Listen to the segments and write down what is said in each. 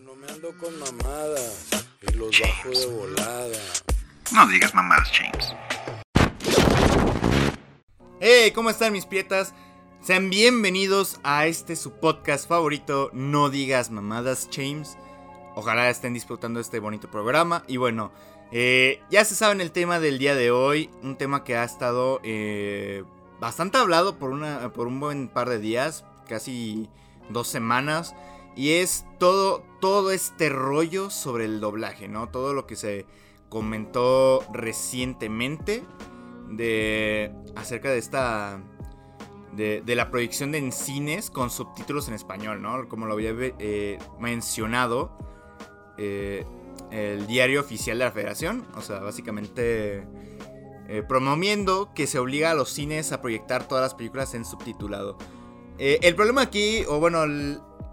Yo no me ando con mamadas y los bajo de volada. No digas mamadas, James. Hey, ¿cómo están mis pietas? Sean bienvenidos a este su podcast favorito, No digas mamadas, James. Ojalá estén disfrutando este bonito programa. Y bueno, eh, ya se saben el tema del día de hoy. Un tema que ha estado eh, bastante hablado por, una, por un buen par de días, casi dos semanas. Y es todo, todo este rollo sobre el doblaje, ¿no? Todo lo que se comentó recientemente de acerca de esta de, la proyección de en cines con subtítulos en español, ¿no? Como lo había eh, mencionado eh, el diario oficial de la Federación, o sea, básicamente eh, promoviendo que se obliga a los cines a proyectar todas las películas en subtitulado. el problema aquí, o bueno,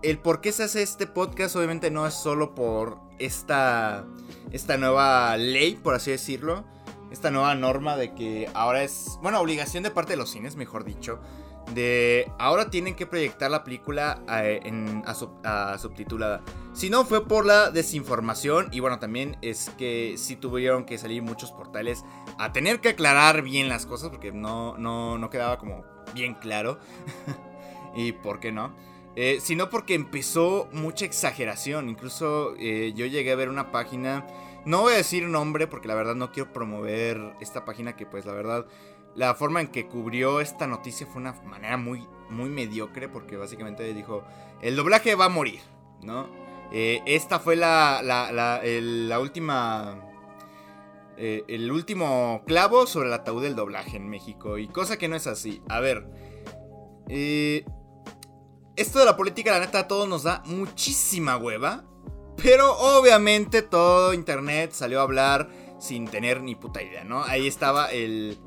el por qué se hace este podcast obviamente no es solo por esta, esta nueva ley, por así decirlo. Esta nueva norma de que ahora es, bueno, obligación de parte de los cines, mejor dicho, de ahora tienen que proyectar la película eh, a, subtitulada. Si no fue por la desinformación y bueno, también es que sí tuvieron que salir muchos portales a tener que aclarar bien las cosas porque no, no, no quedaba como bien claro. y por qué no. Eh, sino porque empezó mucha exageración. Incluso eh, yo llegué a ver una página. No voy a decir nombre porque la verdad no quiero promover esta página que pues la verdad la forma en que cubrió esta noticia fue una manera muy, muy mediocre porque básicamente dijo el doblaje va a morir, ¿no? Eh, esta fue la, la, la, última... el último clavo sobre el ataúd del doblaje en México. Y cosa que no es así. A ver. Eh, esto de la política, la neta, a todos nos da muchísima hueva. Pero obviamente todo internet salió a hablar sin tener ni puta idea, ¿no? Ahí estaba el...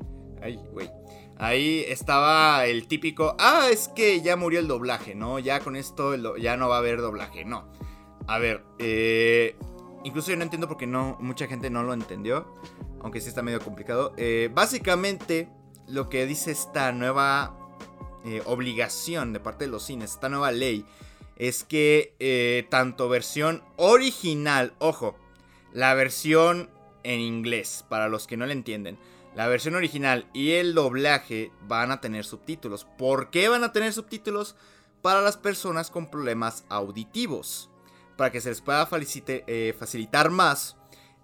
Ay, güey. Ahí estaba el típico, ah, es que ya murió el doblaje, ¿no? Ya con esto ya no va a haber doblaje, no. A ver, eh, incluso yo no entiendo porque no, mucha gente no lo entendió, aunque sí está medio complicado. Eh, básicamente, lo que dice esta nueva eh, obligación de parte de los cines, esta nueva ley, es que eh, tanto versión original, ojo, la versión en inglés, para los que no le entienden, la versión original y el doblaje van a tener subtítulos. ¿Por qué van a tener subtítulos? Para las personas con problemas auditivos. Para que se les pueda eh, facilitar más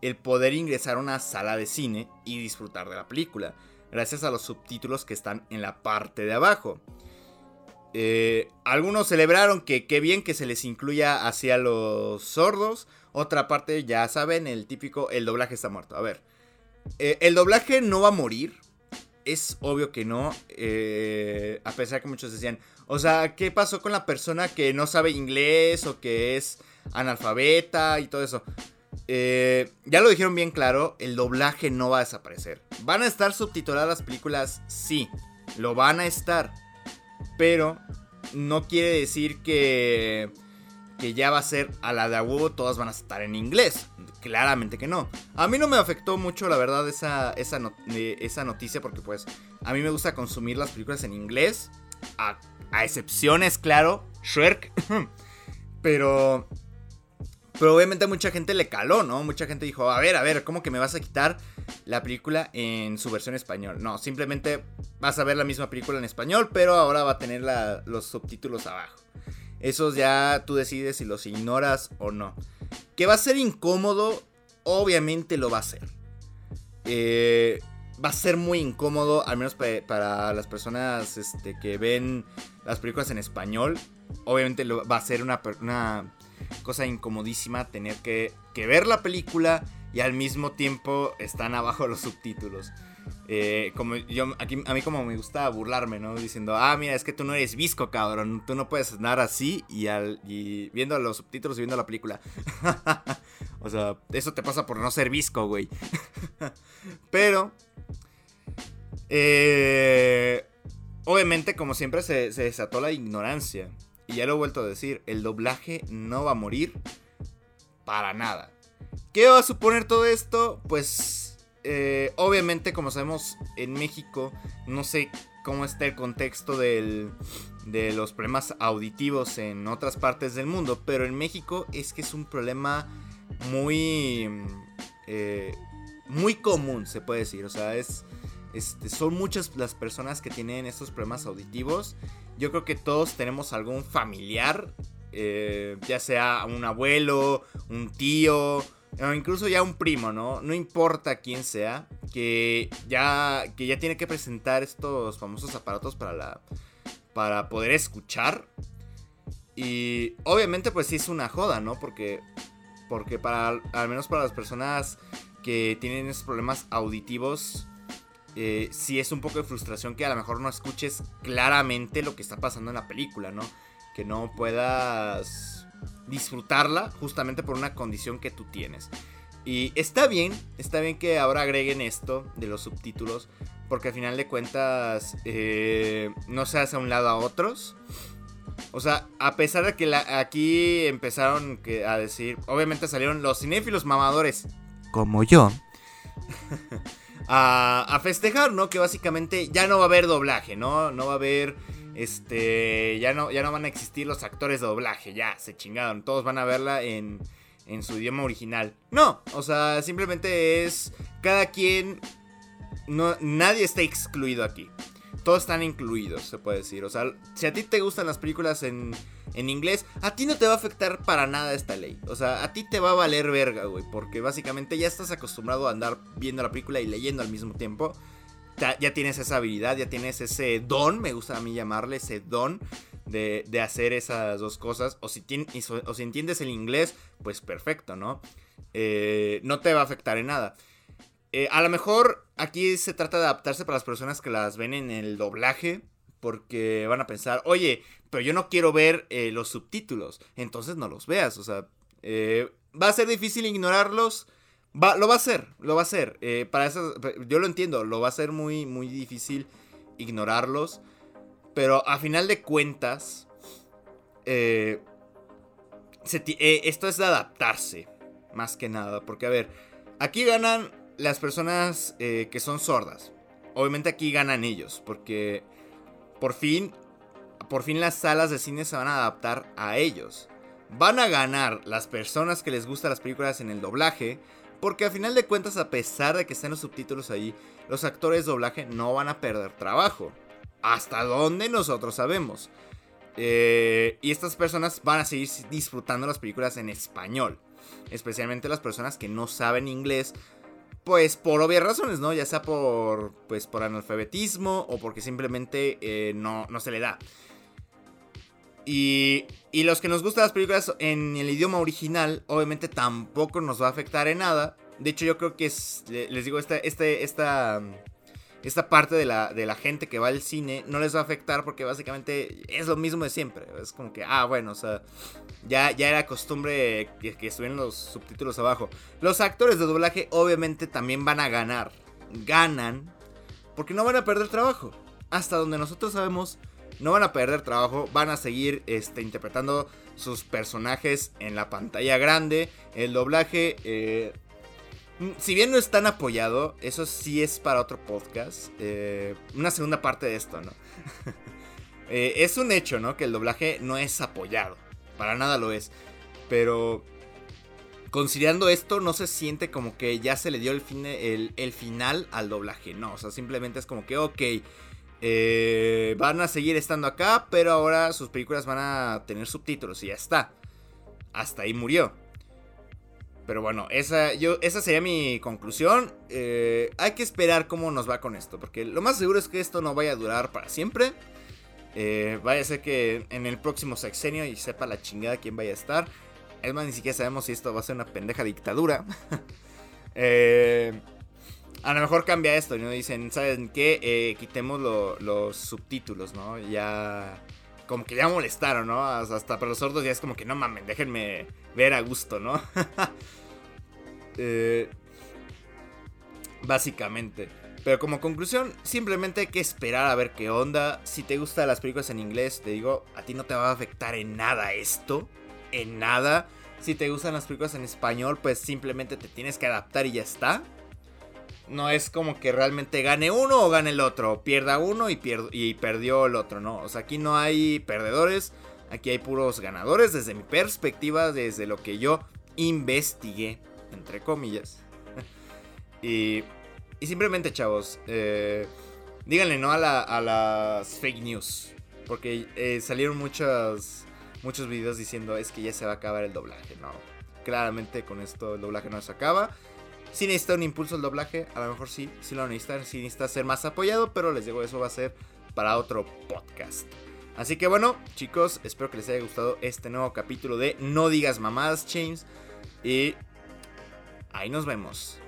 el poder ingresar a una sala de cine y disfrutar de la película gracias a los subtítulos que están en la parte de abajo. Eh, algunos celebraron que qué bien que se les incluya hacia los sordos. Otra parte, ya saben, el típico, el doblaje está muerto. A ver, eh, el doblaje no va a morir. Es obvio que no. Eh, a pesar que muchos decían, o sea, ¿qué pasó con la persona que no sabe inglés o que es analfabeta y todo eso? Eh, ya lo dijeron bien claro, el doblaje no va a desaparecer. ¿Van a estar subtituladas las películas? Sí, lo van a estar. Pero no quiere decir que, que ya va a ser a la de huevo, todas van a estar en inglés. Claramente que no. A mí no me afectó mucho, la verdad, esa, esa, esa noticia, porque pues a mí me gusta consumir las películas en inglés. A, a excepciones, claro, Shrek. Pero pero obviamente mucha gente le caló, ¿no? Mucha gente dijo, a ver, a ver, ¿cómo que me vas a quitar la película en su versión español? No, simplemente vas a ver la misma película en español, pero ahora va a tener los subtítulos abajo. Esos ya tú decides si los ignoras o no. Que va a ser incómodo, obviamente lo va a ser. Eh, va a ser muy incómodo, al menos para las personas este, que ven las películas en español. Obviamente va a ser una, una cosa incomodísima tener que, ver la película y al mismo tiempo están abajo los subtítulos. Eh, como yo, aquí, a mí como me gusta burlarme, ¿no? Diciendo, ah, mira, es que tú no eres visco, cabrón. Tú no puedes andar así y, al, y viendo los subtítulos y viendo la película. o sea, eso te pasa por no ser visco, güey. Pero... Eh, obviamente, como siempre, se, se desató la ignorancia. Y ya lo he vuelto a decir, el doblaje no va a morir para nada. ¿Qué va a suponer todo esto? Pues eh, obviamente como sabemos en México, no sé cómo está el contexto del, de los problemas auditivos en otras partes del mundo, pero en México es que es un problema muy, eh, muy común, se puede decir. O sea, es, este, son muchas las personas que tienen estos problemas auditivos. Yo creo que todos tenemos algún familiar, eh, ya sea un abuelo, un tío, o incluso ya un primo, ¿no? No importa quién sea, que ya, que ya tiene que presentar estos famosos aparatos para la para poder escuchar. Y obviamente pues sí es una joda, ¿no? Porque porque para al menos para las personas que tienen esos problemas auditivos eh, sí es un poco de frustración que a lo mejor no escuches claramente lo que está pasando en la película, ¿no? Que no puedas disfrutarla justamente por una condición que tú tienes. Y está bien, está bien que ahora agreguen esto de los subtítulos, porque al final de cuentas eh, no se hace a un lado a otros. O sea, a pesar de que aquí empezaron a decir, obviamente salieron los cinéfilos mamadores, como yo, a, festejar, ¿no? Que básicamente ya no va a haber doblaje, ¿no? No va a haber, este, ya no, ya no van a existir los actores de doblaje, ya, se chingaron, todos van a verla en, en su idioma original. No, o sea, simplemente es cada quien no, nadie está excluido aquí. Todos están incluidos, se puede decir. O sea, si a ti te gustan las películas en, en inglés, a ti no te va a afectar para nada esta ley. O sea, a ti te va a valer verga, güey. Porque básicamente ya estás acostumbrado a andar viendo la película y leyendo al mismo tiempo. Ya, tienes esa habilidad, ya tienes ese don, me gusta a mí llamarle ese don de, de hacer esas dos cosas. O si, o si entiendes el inglés, pues perfecto, ¿no? Eh, no te va a afectar en nada. Eh, a lo mejor aquí se trata de adaptarse para las personas que las ven en el doblaje. Porque van a pensar, oye, pero yo no quiero ver eh, los subtítulos. Entonces no los veas. O sea, eh, va a ser difícil ignorarlos. Va, lo va a hacer, lo va a hacer. para eso, yo lo entiendo, lo va a ser muy, muy difícil ignorarlos. Pero a final de cuentas, esto es de adaptarse, más que nada. Porque, a ver, aquí ganan las personas eh, que son sordas. Obviamente aquí ganan ellos, porque por fin, por fin las salas de cine se van a adaptar a ellos. Van a ganar las personas que les gustan las películas en el doblaje, porque a final de cuentas, a pesar de que estén los subtítulos ahí, los actores de doblaje no van a perder trabajo. Hasta donde nosotros sabemos. Eh, y estas personas van a seguir disfrutando las películas en español. Especialmente las personas que no saben inglés pues por obvias razones, ¿no? Ya sea por, pues, por analfabetismo o porque simplemente eh, no, no se le da. Y, y, los que nos gustan las películas en el idioma original, obviamente tampoco nos va a afectar en nada. De hecho, yo creo que es, les digo, esta, este, esta, esta parte de la, de la gente que va al cine no les va a afectar porque básicamente es lo mismo de siempre. Es como que, ah, bueno, o sea, ya, ya era costumbre que, que estuvieran los subtítulos abajo. Los actores de doblaje obviamente también van a ganar. Ganan porque no van a perder trabajo. Hasta donde nosotros sabemos, no van a perder trabajo, van a seguir este, interpretando sus personajes en la pantalla grande. El doblaje eh, si bien no es tan apoyado, eso sí es para otro podcast. Eh, una segunda parte de esto, ¿no? Eh, es un hecho, ¿no? Que el doblaje no es apoyado. Para nada lo es. Pero considerando esto, no se siente como que ya se le dio el, fin, el, final al doblaje. No, o sea, simplemente es como que, ok, eh, van a seguir estando acá, pero ahora sus películas van a tener subtítulos y ya está. Hasta ahí murió. Pero bueno, esa, yo, esa sería mi conclusión. Eh, hay que esperar cómo nos va con esto. Porque lo más seguro es que esto no vaya a durar para siempre. Eh, vaya a ser que en el próximo sexenio y sepa la chingada quién vaya a estar. Es más, ni siquiera sabemos si esto va a ser una pendeja dictadura. Eh, a lo mejor cambia esto, ¿no? Dicen, ¿saben qué? quitemos los subtítulos, ¿no? Ya como que ya molestaron, ¿no? Hasta para los sordos ya es como que no mamen, déjenme ver a gusto, ¿no? Eh, básicamente. Pero como conclusión, simplemente hay que esperar a ver qué onda. Si te gustan las películas en inglés, te digo, a ti no te va a afectar en nada esto. En nada. Si te gustan las películas en español, pues simplemente te tienes que adaptar y ya está. no es como que realmente gane uno o gane el otro, pierda uno y, y perdió el otro, ¿no? O sea, aquí no hay perdedores, aquí hay puros ganadores desde mi perspectiva, desde lo que yo investigué, entre comillas. y, y simplemente, chavos, eh, díganle no a, las fake news, porque eh, salieron muchos, muchos videos diciendo es que ya se va a acabar el doblaje, ¿no? Claramente con esto el doblaje no se acaba. Si necesita un impulso el doblaje, a lo mejor sí, sí lo necesita, sí necesita ser más apoyado, pero les digo, eso va a ser para otro podcast. Así que bueno, chicos, espero que les haya gustado este nuevo capítulo de No digas mamadas, James. Y ahí nos vemos.